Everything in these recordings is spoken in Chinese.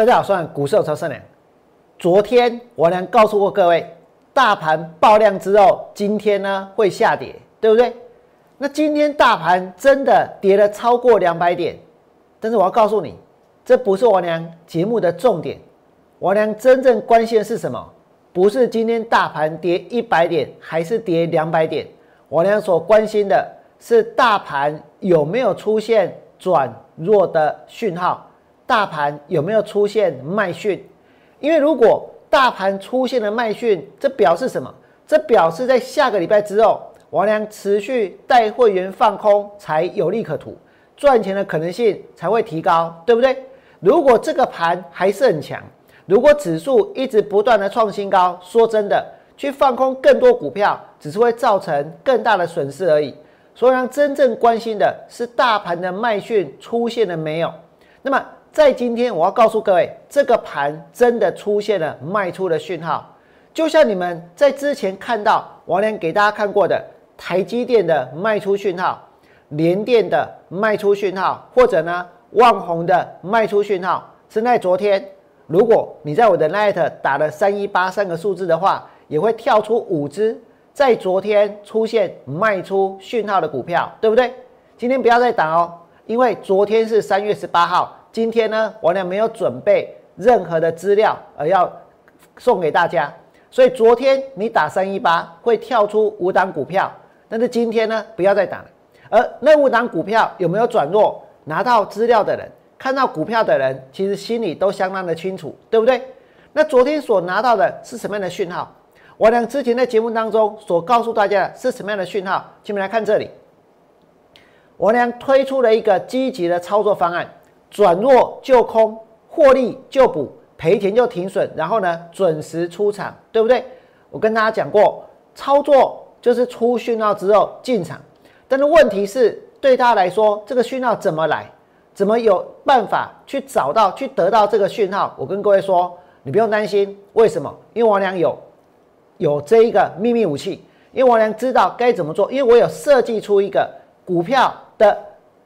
大家好，我是股市超胜。昨天我娘告诉过各位，大盘爆量之后，今天呢会下跌，对不对？那今天大盘真的跌了超过两百点，但是我要告诉你，这不是我娘节目的重点。我娘真正关心的是什么？不是今天大盘跌一百点还是跌两百点，我娘所关心的是大盘有没有出现转弱的讯号。大盘有没有出现卖讯？因为如果大盘出现了卖讯，这表示什么？这表示在下个礼拜之后，王良持续带会员放空才有利可图，赚钱的可能性才会提高，对不对？如果这个盘还是很强，如果指数一直不断的创新高，说真的，去放空更多股票，只是会造成更大的损失而已。所以，让真正关心的是大盘的卖讯出现了没有？那么。在今天，我要告诉各位，这个盘真的出现了卖出的讯号，就像你们在之前看到王良给大家看过的台积电的卖出讯号、联电的卖出讯号，或者呢万宏的卖出讯号，是在昨天。如果你在我的 night 打了三一八三个数字的话，也会跳出五只在昨天出现卖出讯号的股票，对不对？今天不要再打哦，因为昨天是三月十八号。今天呢，我俩没有准备任何的资料，而要送给大家。所以昨天你打三一八会跳出五档股票，但是今天呢，不要再打了。而那五档股票有没有转弱？拿到资料的人，看到股票的人，其实心里都相当的清楚，对不对？那昨天所拿到的是什么样的讯号？我俩之前在节目当中所告诉大家的是什么样的讯号？请们来看这里，我俩推出了一个积极的操作方案。转弱就空，获利就补，赔钱就停损，然后呢准时出场，对不对？我跟大家讲过，操作就是出讯号之后进场，但是问题是对他来说，这个讯号怎么来？怎么有办法去找到、去得到这个讯号？我跟各位说，你不用担心，为什么？因为王良有有这一个秘密武器，因为王良知道该怎么做，因为我有设计出一个股票的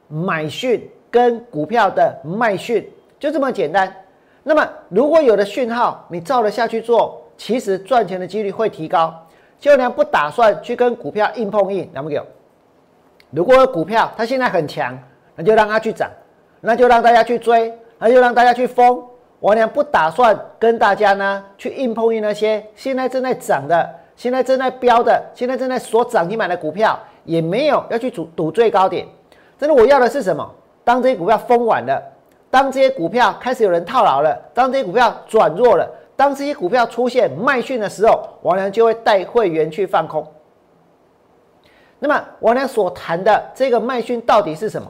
买讯。跟股票的卖讯就这么简单。那么，如果有的讯号你照着下去做，其实赚钱的几率会提高。就连不打算去跟股票硬碰硬，那么有？如果股票它现在很强，那就让它去涨，那就让大家去追，那就让大家去疯。我俩不打算跟大家呢去硬碰硬那些现在正在涨的、现在正在飙的、现在正在所涨停板的股票，也没有要去赌赌最高点。真的，我要的是什么？当这些股票封完了，当这些股票开始有人套牢了，当这些股票转弱了，当这些股票出现卖讯的时候，王良就会带会员去放空。那么王良所谈的这个卖讯到底是什么？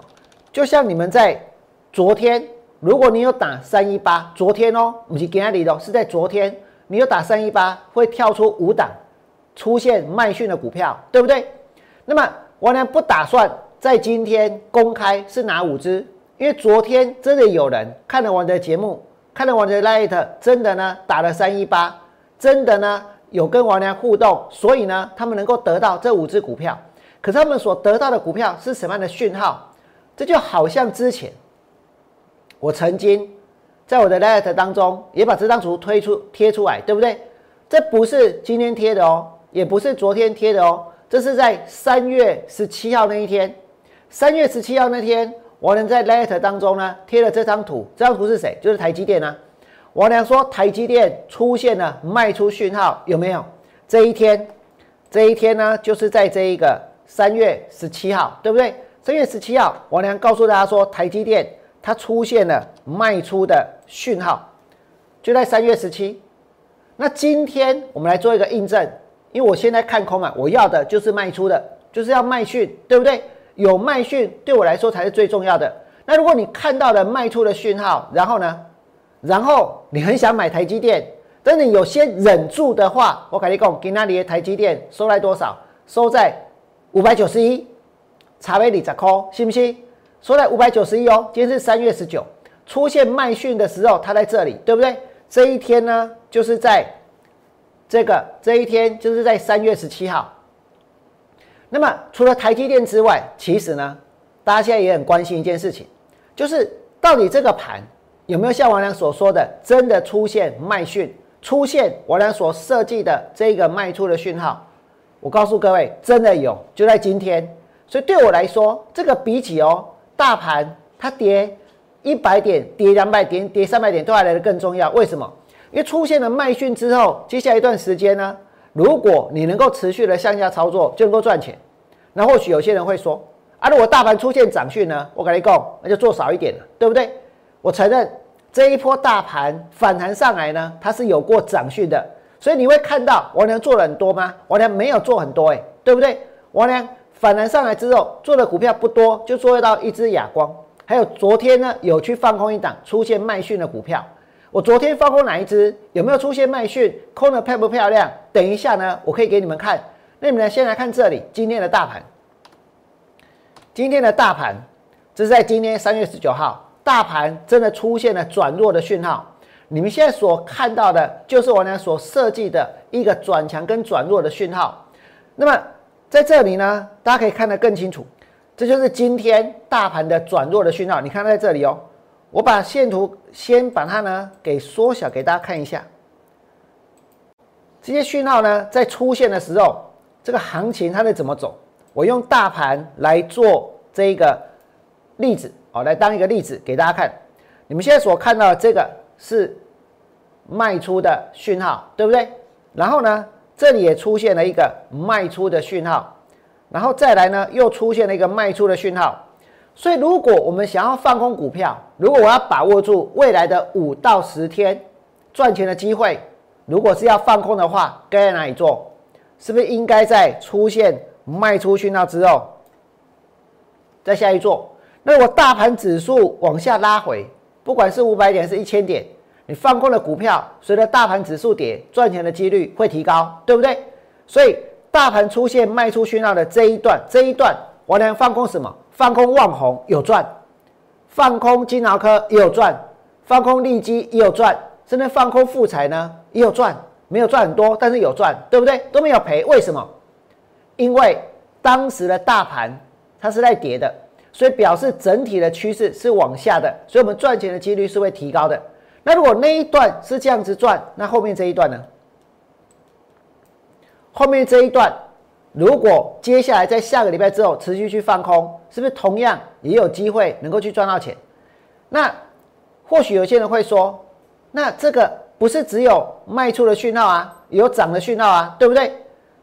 就像你们在昨天，如果你有打三一八，昨天哦，不是今天的，是在昨天，你有打三一八，会跳出五档出现卖讯的股票，对不对？那么王良不打算。在今天公开是哪五只？因为昨天真的有人看了我的节目，看了我的 light，真的呢打了三一八，真的呢有跟王良互动，所以呢他们能够得到这五只股票。可是他们所得到的股票是什么样的讯号？这就好像之前我曾经在我的 light 当中也把这张图推出贴出来，对不对？这不是今天贴的哦，也不是昨天贴的哦，这是在三月十七号那一天。三月十七号那天，王良在 letter 当中呢贴了这张图，这张图是谁？就是台积电啊。王良说台积电出现了卖出讯号，有没有？这一天，这一天呢，就是在这一个三月十七号，对不对？三月十七号，王良告诉大家说台积电它出现了卖出的讯号，就在三月十七。那今天我们来做一个印证，因为我现在看空嘛，我要的就是卖出的，就是要卖讯，对不对？有卖讯对我来说才是最重要的。那如果你看到了卖出的讯号，然后呢，然后你很想买台积电，但你有些忍住的话，我跟你讲，今天你的台积电收在多少？收在五百九十一，查贝里十块，信不信？收在五百九十一哦。今天是三月十九，出现卖讯的时候，它在这里，对不对？这一天呢，就是在这个这一天，就是在三月十七号。那么除了台积电之外，其实呢，大家现在也很关心一件事情，就是到底这个盘有没有像王良所说的，真的出现卖讯，出现王良所设计的这个卖出的讯号？我告诉各位，真的有，就在今天。所以对我来说，这个比起哦，大盘它跌一百点、跌两百点、跌三百点，都还来的更重要。为什么？因为出现了卖讯之后，接下来一段时间呢，如果你能够持续的向下操作，就能够赚钱。那或许有些人会说，啊，如果大盘出现涨讯呢，我跟你讲，那就做少一点了，对不对？我承认这一波大盘反弹上来呢，它是有过涨讯的，所以你会看到王良做了很多吗？王良没有做很多，哎，对不对？王良。反弹上来之后，做的股票不多，就做到一只哑光。还有昨天呢，有去放空一档出现卖讯的股票。我昨天放空哪一只？有没有出现卖讯？空的漂不漂亮？等一下呢，我可以给你们看。那你们先来看这里，今天的大盘。今天的大盘，这是在今天三月十九号，大盘真的出现了转弱的讯号。你们现在所看到的，就是我呢所设计的一个转强跟转弱的讯号。那么。在这里呢，大家可以看得更清楚，这就是今天大盘的转弱的讯号。你看在这里哦，我把线图先把它呢给缩小给大家看一下。这些讯号呢在出现的时候，这个行情它会怎么走？我用大盘来做这一个例子哦，来当一个例子给大家看。你们现在所看到的这个是卖出的讯号，对不对？然后呢？这里也出现了一个卖出的讯号，然后再来呢，又出现了一个卖出的讯号。所以，如果我们想要放空股票，如果我要把握住未来的五到十天赚钱的机会，如果是要放空的话，该在哪里做？是不是应该在出现卖出讯号之后，再下一做？那如果大盘指数往下拉回，不管是五百点，是一千点。你放空的股票，随着大盘指数跌，赚钱的几率会提高，对不对？所以大盘出现卖出讯号的这一段，这一段我能放空什么？放空旺宏有赚，放空金豪科也有赚，放空利基也有赚，甚至放空富彩呢也有赚，没有赚很多，但是有赚，对不对？都没有赔，为什么？因为当时的大盘它是在跌的，所以表示整体的趋势是往下的，所以我们赚钱的几率是会提高的。那如果那一段是这样子赚，那后面这一段呢？后面这一段，如果接下来在下个礼拜之后持续去放空，是不是同样也有机会能够去赚到钱？那或许有些人会说，那这个不是只有卖出的讯号啊，有涨的讯号啊，对不对？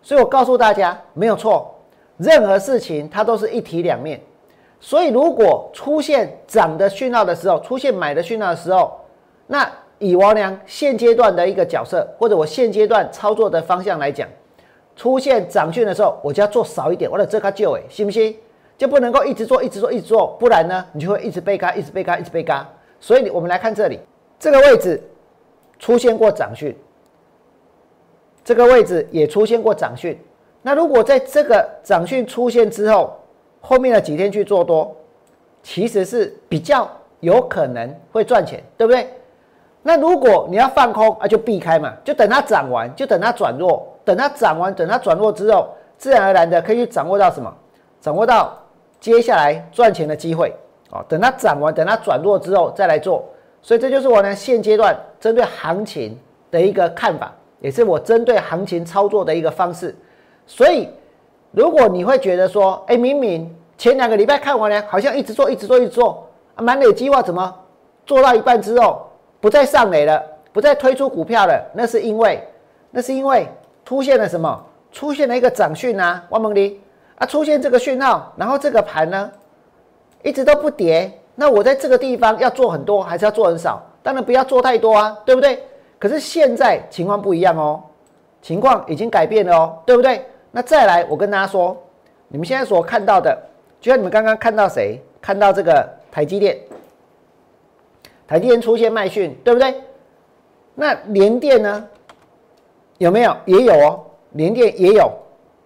所以我告诉大家，没有错，任何事情它都是一体两面。所以如果出现涨的讯号的时候，出现买的讯号的时候，那以王良现阶段的一个角色，或者我现阶段操作的方向来讲，出现涨讯的时候，我就要做少一点，我的这卡旧哎，信不信？就不能够一直做，一直做，一直做，不然呢，你就会一直被嘎，一直被嘎，一直被嘎。所以，我们来看这里，这个位置出现过涨讯，这个位置也出现过涨讯。那如果在这个涨讯出现之后，后面的几天去做多，其实是比较有可能会赚钱，对不对？那如果你要放空啊，就避开嘛，就等它涨完，就等它转弱，等它涨完，等它转弱之后，自然而然的可以去掌握到什么？掌握到接下来赚钱的机会啊！等它涨完，等它转弱之后再来做。所以这就是我呢现阶段针对行情的一个看法，也是我针对行情操作的一个方式。所以如果你会觉得说，哎，明明前两个礼拜看完呢，好像一直做，一直做，一直做啊，满脸计划怎么做到一半之后？不再上垒了，不再推出股票了，那是因为，那是因为出现了什么？出现了一个涨讯啊，王蒙离啊，出现这个讯号，然后这个盘呢，一直都不跌。那我在这个地方要做很多，还是要做很少？当然不要做太多啊，对不对？可是现在情况不一样哦，情况已经改变了哦，对不对？那再来，我跟大家说，你们现在所看到的，就像你们刚刚看到谁？看到这个台积电。台积电出现卖讯，对不对？那联电呢？有没有？也有哦，联电也有，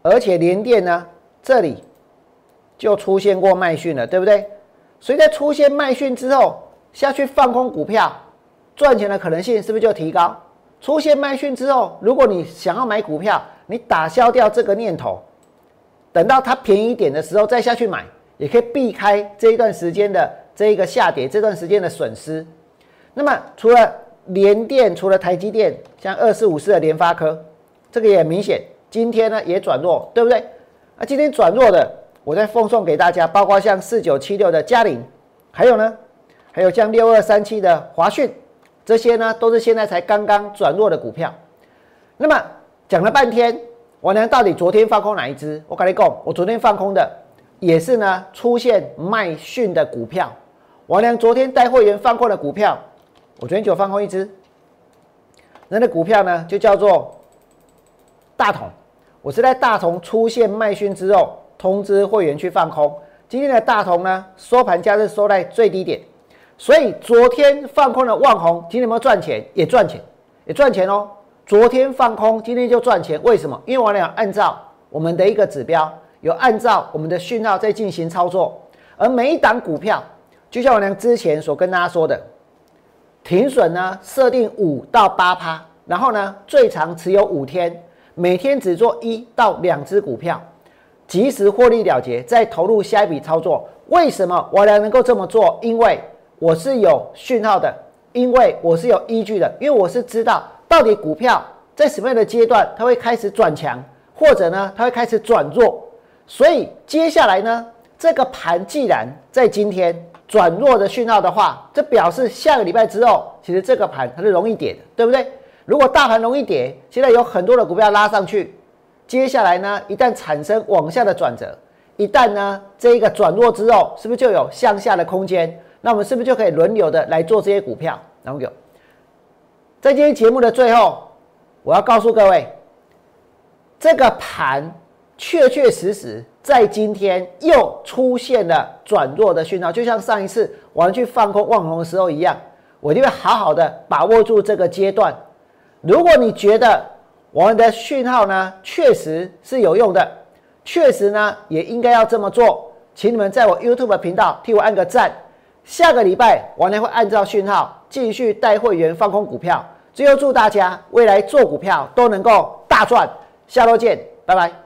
而且联电呢，这里就出现过卖讯了，对不对？所以在出现卖讯之后，下去放空股票，赚钱的可能性是不是就提高？出现卖讯之后，如果你想要买股票，你打消掉这个念头，等到它便宜一点的时候再下去买，也可以避开这一段时间的这一个下跌，这段时间的损失。那么除了联电，除了台积电，像二四五四的联发科，这个也很明显，今天呢也转弱，对不对？啊，今天转弱的，我再奉送给大家，包括像四九七六的嘉陵，还有呢，还有像六二三七的华讯，这些呢都是现在才刚刚转弱的股票。那么讲了半天，我呢到底昨天放空哪一只？我跟你讲，我昨天放空的也是呢出现卖讯的股票。王良昨天带会员放空的股票，我昨天就放空一只，那的股票呢就叫做大同。我是在大同出现卖讯之后，通知会员去放空。今天的大同呢收盘价是收在最低点，所以昨天放空的万红，今天有没有赚钱？也赚钱，也赚钱哦。昨天放空，今天就赚钱，为什么？因为王良按照我们的一个指标，有按照我们的讯号在进行操作，而每一档股票。就像我娘之前所跟大家说的，停损呢设定五到八趴，然后呢最长持有五天，每天只做一到两只股票，及时获利了结，再投入下一笔操作。为什么我娘能够这么做？因为我是有讯号的，因为我是有依据的，因为我是知道到底股票在什么样的阶段它会开始转强，或者呢它会开始转弱。所以接下来呢这个盘既然在今天。转弱的讯号的话，这表示下个礼拜之后，其实这个盘它是容易跌的，对不对？如果大盘容易跌，现在有很多的股票拉上去，接下来呢，一旦产生往下的转折，一旦呢这一个转弱之后，是不是就有向下的空间？那我们是不是就可以轮流的来做这些股票？然后有，在今天节目的最后，我要告诉各位，这个盘确确实实。在今天又出现了转弱的讯号，就像上一次我们去放空望红的时候一样，我就会好好的把握住这个阶段。如果你觉得我们的讯号呢确实是有用的，确实呢也应该要这么做，请你们在我 YouTube 频道替我按个赞。下个礼拜我呢会按照讯号继续带会员放空股票。最后祝大家未来做股票都能够大赚，下周见，拜拜。